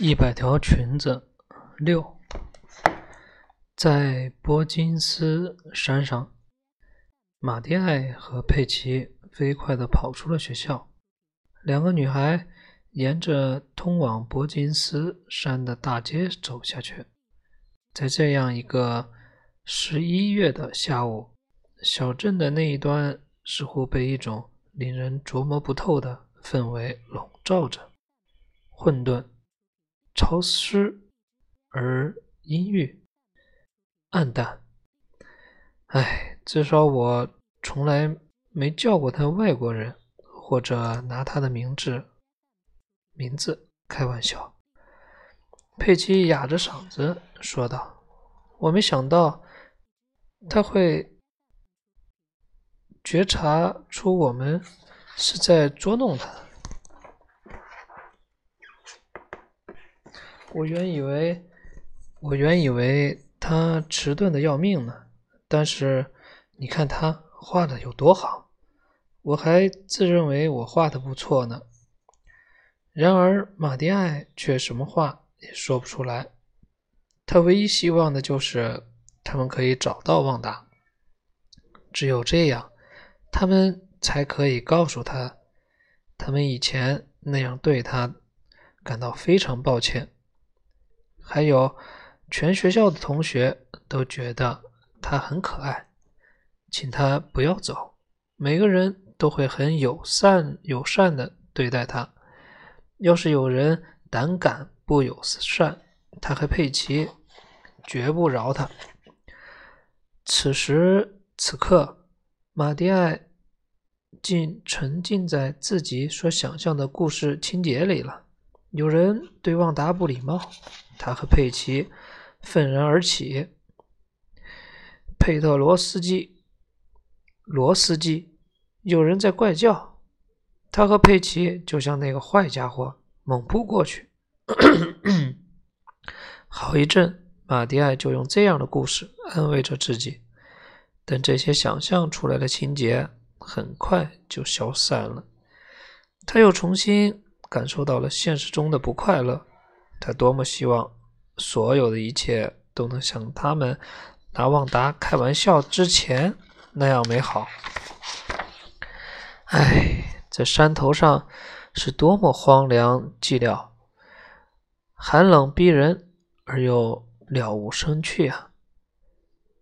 一百条裙子六，在波金斯山上，马蒂埃和佩奇飞快地跑出了学校。两个女孩沿着通往波金斯山的大街走下去。在这样一个十一月的下午，小镇的那一端似乎被一种令人琢磨不透的氛围笼罩着，混沌。潮湿而阴郁、暗淡。唉，至少我从来没叫过他外国人，或者拿他的名字名字开玩笑。佩奇哑着嗓子说道：“我没想到他会觉察出我们是在捉弄他。”我原以为，我原以为他迟钝的要命呢。但是你看他画的有多好，我还自认为我画的不错呢。然而马蒂埃却什么话也说不出来。他唯一希望的就是他们可以找到旺达，只有这样，他们才可以告诉他，他们以前那样对他感到非常抱歉。还有，全学校的同学都觉得他很可爱，请他不要走。每个人都会很友善、友善的对待他。要是有人胆敢不友善，他和佩奇绝不饶他。此时此刻，马蒂埃竟沉浸在自己所想象的故事情节里了。有人对旺达不礼貌。他和佩奇愤然而起。佩特罗斯基，罗斯基，有人在怪叫。他和佩奇就像那个坏家伙猛扑过去。好一阵，马蒂埃就用这样的故事安慰着自己。但这些想象出来的情节很快就消散了。他又重新感受到了现实中的不快乐。他多么希望所有的一切都能像他们拿旺达开玩笑之前那样美好！唉，这山头上是多么荒凉寂寥，寒冷逼人而又了无生趣啊！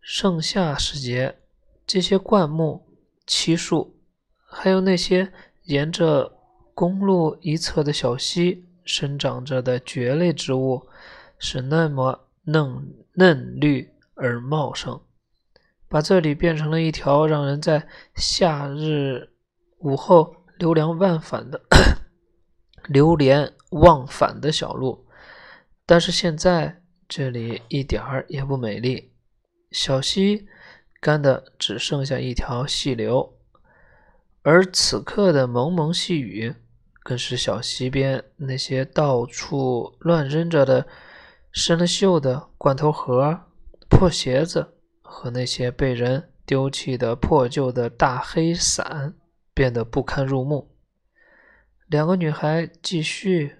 盛夏时节，这些灌木、漆树，还有那些沿着公路一侧的小溪。生长着的蕨类植物是那么嫩嫩绿而茂盛，把这里变成了一条让人在夏日午后流连忘返的流连忘返的小路。但是现在这里一点儿也不美丽，小溪干的只剩下一条细流，而此刻的蒙蒙细雨。更是小溪边那些到处乱扔着的生了锈的罐头盒、破鞋子和那些被人丢弃的破旧的大黑伞变得不堪入目。两个女孩继续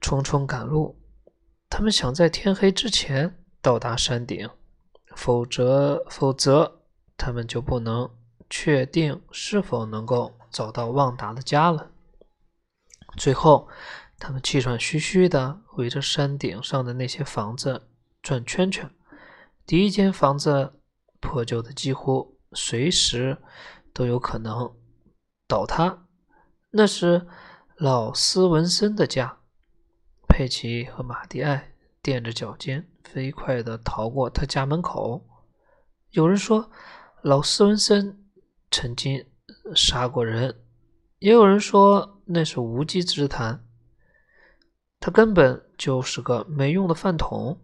匆匆赶路，她们想在天黑之前到达山顶，否则，否则她们就不能确定是否能够。找到旺达的家了。最后，他们气喘吁吁地围着山顶上的那些房子转圈圈。第一间房子破旧的几乎随时都有可能倒塌，那是老斯文森的家。佩奇和马蒂埃垫着脚尖，飞快地逃过他家门口。有人说，老斯文森曾经。杀过人，也有人说那是无稽之谈。他根本就是个没用的饭桶，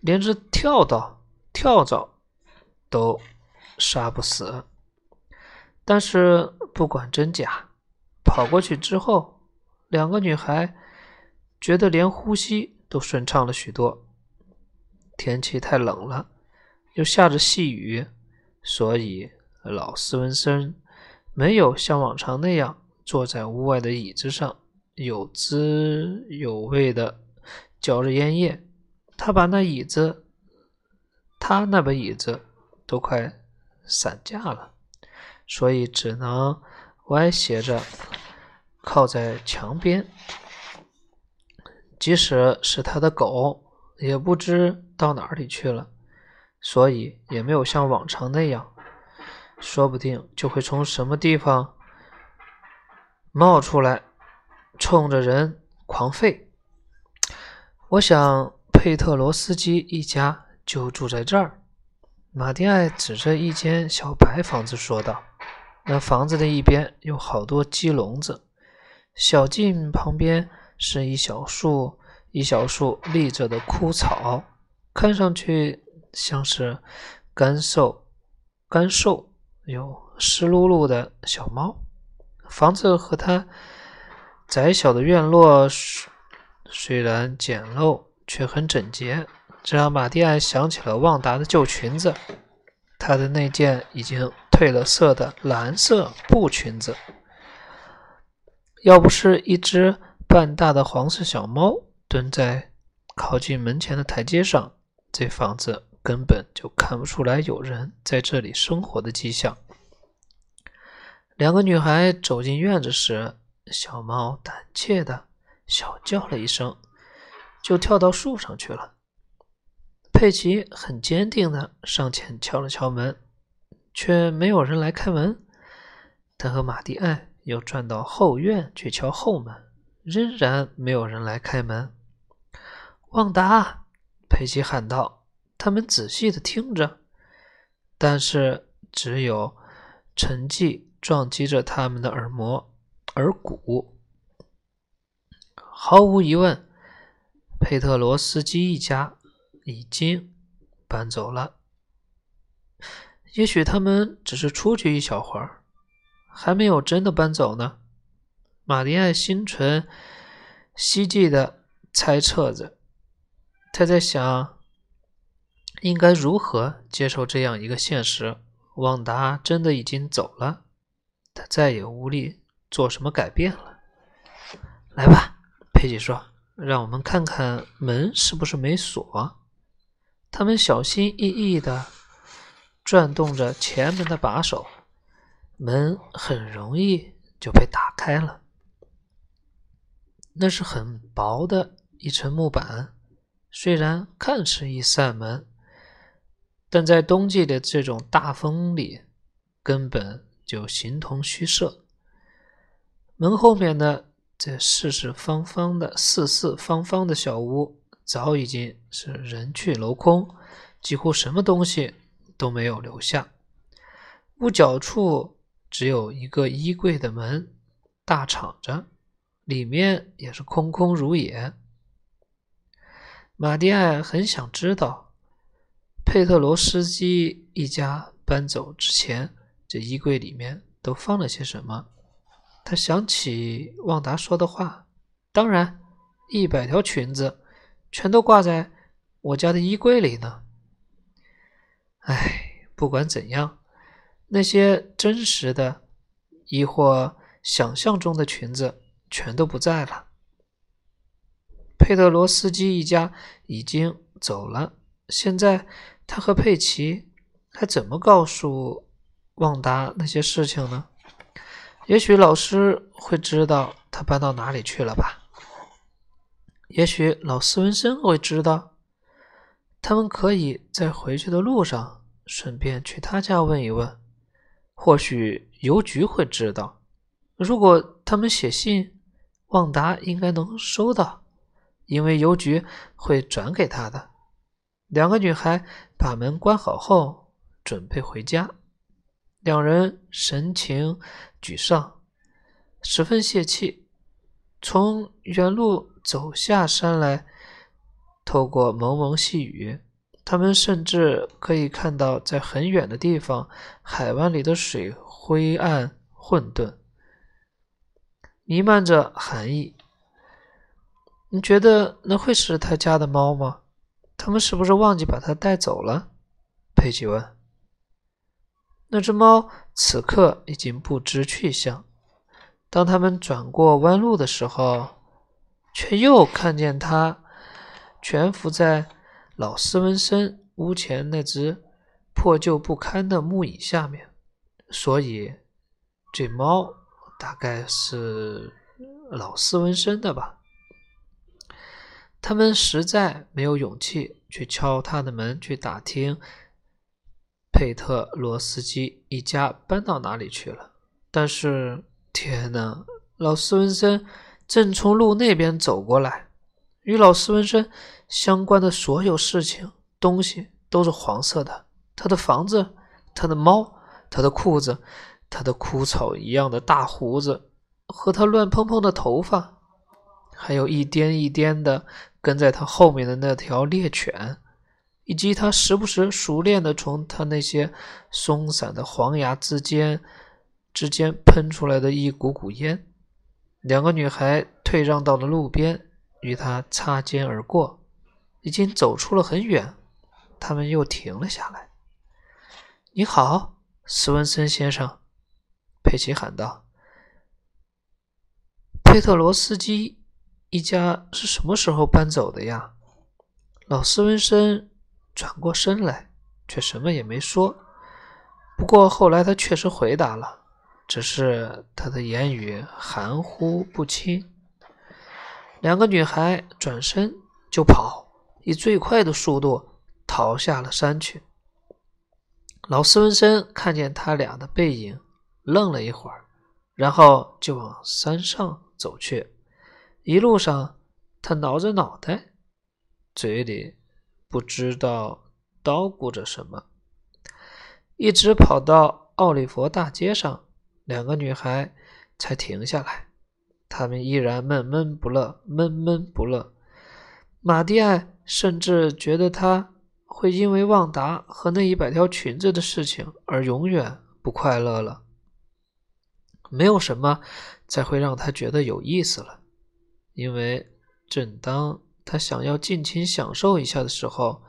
连只跳蚤、跳蚤都杀不死。但是不管真假，跑过去之后，两个女孩觉得连呼吸都顺畅了许多。天气太冷了，又下着细雨，所以老斯文森。没有像往常那样坐在屋外的椅子上，有滋有味的嚼着烟叶。他把那椅子，他那把椅子都快散架了，所以只能歪斜着靠在墙边。即使是他的狗，也不知到哪里去了，所以也没有像往常那样，说不定就会从什么地方冒出来，冲着人狂吠。我想，佩特罗斯基一家就住在这儿。马蒂艾指着一间小白房子说道：“那房子的一边有好多鸡笼子，小径旁边。”是一小束一小束立着的枯草，看上去像是干瘦干瘦有湿漉漉的小猫。房子和它窄小的院落虽然简陋，却很整洁，这让马蒂埃想起了旺达的旧裙子，她的那件已经褪了色的蓝色布裙子。要不是一只。半大的黄色小猫蹲在靠近门前的台阶上，这房子根本就看不出来有人在这里生活的迹象。两个女孩走进院子时，小猫胆怯的小叫了一声，就跳到树上去了。佩奇很坚定的上前敲了敲门，却没有人来开门。他和马蒂埃又转到后院去敲后门。仍然没有人来开门。旺达，佩奇喊道：“他们仔细的听着，但是只有沉寂撞击着他们的耳膜、耳骨。毫无疑问，佩特罗斯基一家已经搬走了。也许他们只是出去一小会儿，还没有真的搬走呢。”玛丽安心存希冀的猜测着，他在想应该如何接受这样一个现实：旺达真的已经走了，他再也无力做什么改变了。来吧，佩奇说：“让我们看看门是不是没锁。”他们小心翼翼地转动着前门的把手，门很容易就被打开了。那是很薄的一层木板，虽然看似一扇门，但在冬季的这种大风里，根本就形同虚设。门后面的这四四方方的四四方方的小屋，早已经是人去楼空，几乎什么东西都没有留下。屋角处只有一个衣柜的门大敞着。里面也是空空如也。马蒂埃很想知道，佩特罗斯基一家搬走之前，这衣柜里面都放了些什么。他想起旺达说的话：“当然，一百条裙子全都挂在我家的衣柜里呢。”唉，不管怎样，那些真实的，亦或想象中的裙子。全都不在了。佩特罗斯基一家已经走了。现在他和佩奇还怎么告诉旺达那些事情呢？也许老师会知道他搬到哪里去了吧？也许老斯文森会知道。他们可以在回去的路上顺便去他家问一问。或许邮局会知道。如果他们写信。旺达应该能收到，因为邮局会转给他的。两个女孩把门关好后，准备回家。两人神情沮丧，十分泄气。从原路走下山来，透过蒙蒙细雨，他们甚至可以看到在很远的地方，海湾里的水灰暗混沌。弥漫着寒意。你觉得那会是他家的猫吗？他们是不是忘记把它带走了？佩奇问。那只猫此刻已经不知去向，当他们转过弯路的时候，却又看见他蜷伏在老斯文森屋前那只破旧不堪的木椅下面。所以，这猫大概是老斯文森的吧。他们实在没有勇气去敲他的门，去打听佩特罗斯基一家搬到哪里去了。但是，天哪！老斯文森正从路那边走过来，与老斯文森相关的所有事情、东西都是黄色的。他的房子，他的猫，他的裤子，他的枯草一样的大胡子，和他乱蓬蓬的头发。还有一颠一颠的跟在他后面的那条猎犬，以及他时不时熟练的从他那些松散的黄牙之间之间喷出来的一股股烟。两个女孩退让到了路边，与他擦肩而过。已经走出了很远，他们又停了下来。“你好，斯文森先生。”佩奇喊道。“佩特罗斯基。”一家是什么时候搬走的呀？老斯文森转过身来，却什么也没说。不过后来他确实回答了，只是他的言语含糊不清。两个女孩转身就跑，以最快的速度逃下了山去。老斯文森看见他俩的背影，愣了一会儿，然后就往山上走去。一路上，他挠着脑袋，嘴里不知道叨咕着什么，一直跑到奥利佛大街上，两个女孩才停下来。她们依然闷闷不乐，闷闷不乐。马蒂埃甚至觉得他会因为旺达和那一百条裙子的事情而永远不快乐了。没有什么再会让他觉得有意思了。因为正当他想要尽情享受一下的时候，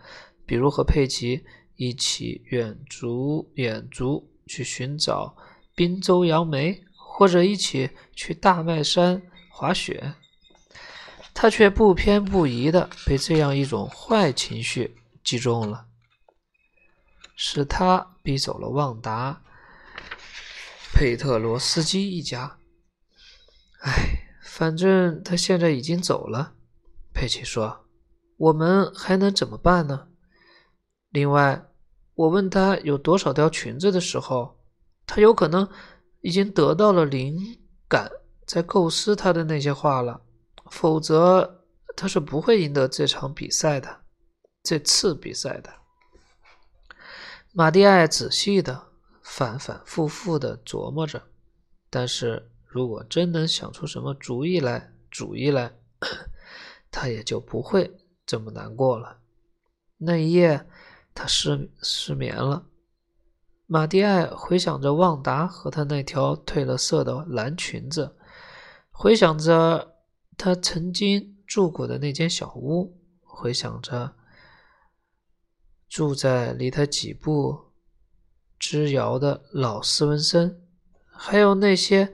比如和佩奇一起远足远足去寻找滨州杨梅，或者一起去大麦山滑雪，他却不偏不倚的被这样一种坏情绪击中了，使他逼走了旺达、佩特罗斯基一家。唉。反正他现在已经走了，佩奇说：“我们还能怎么办呢？”另外，我问他有多少条裙子的时候，他有可能已经得到了灵感，在构思他的那些话了。否则，他是不会赢得这场比赛的，这次比赛的。马蒂埃仔细的、反反复复的琢磨着，但是。如果真能想出什么主意来，主意来，他也就不会这么难过了。那一夜，他失失眠了。马蒂埃回想着旺达和他那条褪了色的蓝裙子，回想着他曾经住过的那间小屋，回想着住在离他几步之遥的老斯文森，还有那些。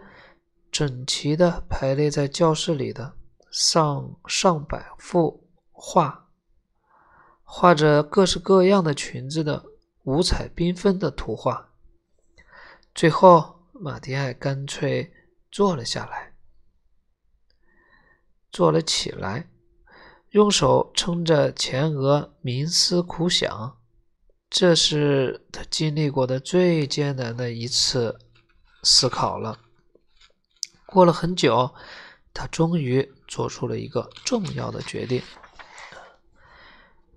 整齐的排列在教室里的上上百幅画，画着各式各样的裙子的五彩缤纷的图画。最后，马蒂埃干脆坐了下来，坐了起来，用手撑着前额，冥思苦想。这是他经历过的最艰难的一次思考了。过了很久，他终于做出了一个重要的决定。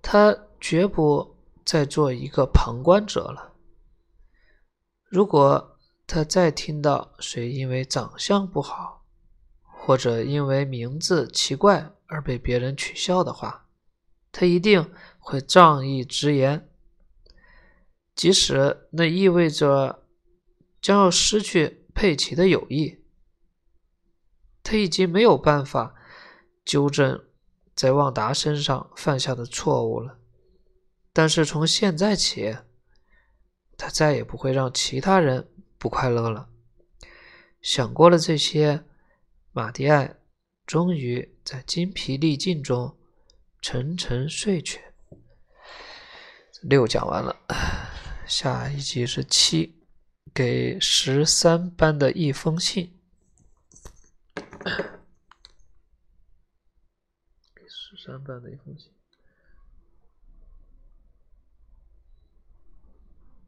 他绝不再做一个旁观者了。如果他再听到谁因为长相不好，或者因为名字奇怪而被别人取笑的话，他一定会仗义直言，即使那意味着将要失去佩奇的友谊。他已经没有办法纠正在旺达身上犯下的错误了，但是从现在起，他再也不会让其他人不快乐了。想过了这些，马蒂埃终于在精疲力尽中沉沉睡去。六讲完了，下一集是七，给十三班的一封信。给十三班的一封信。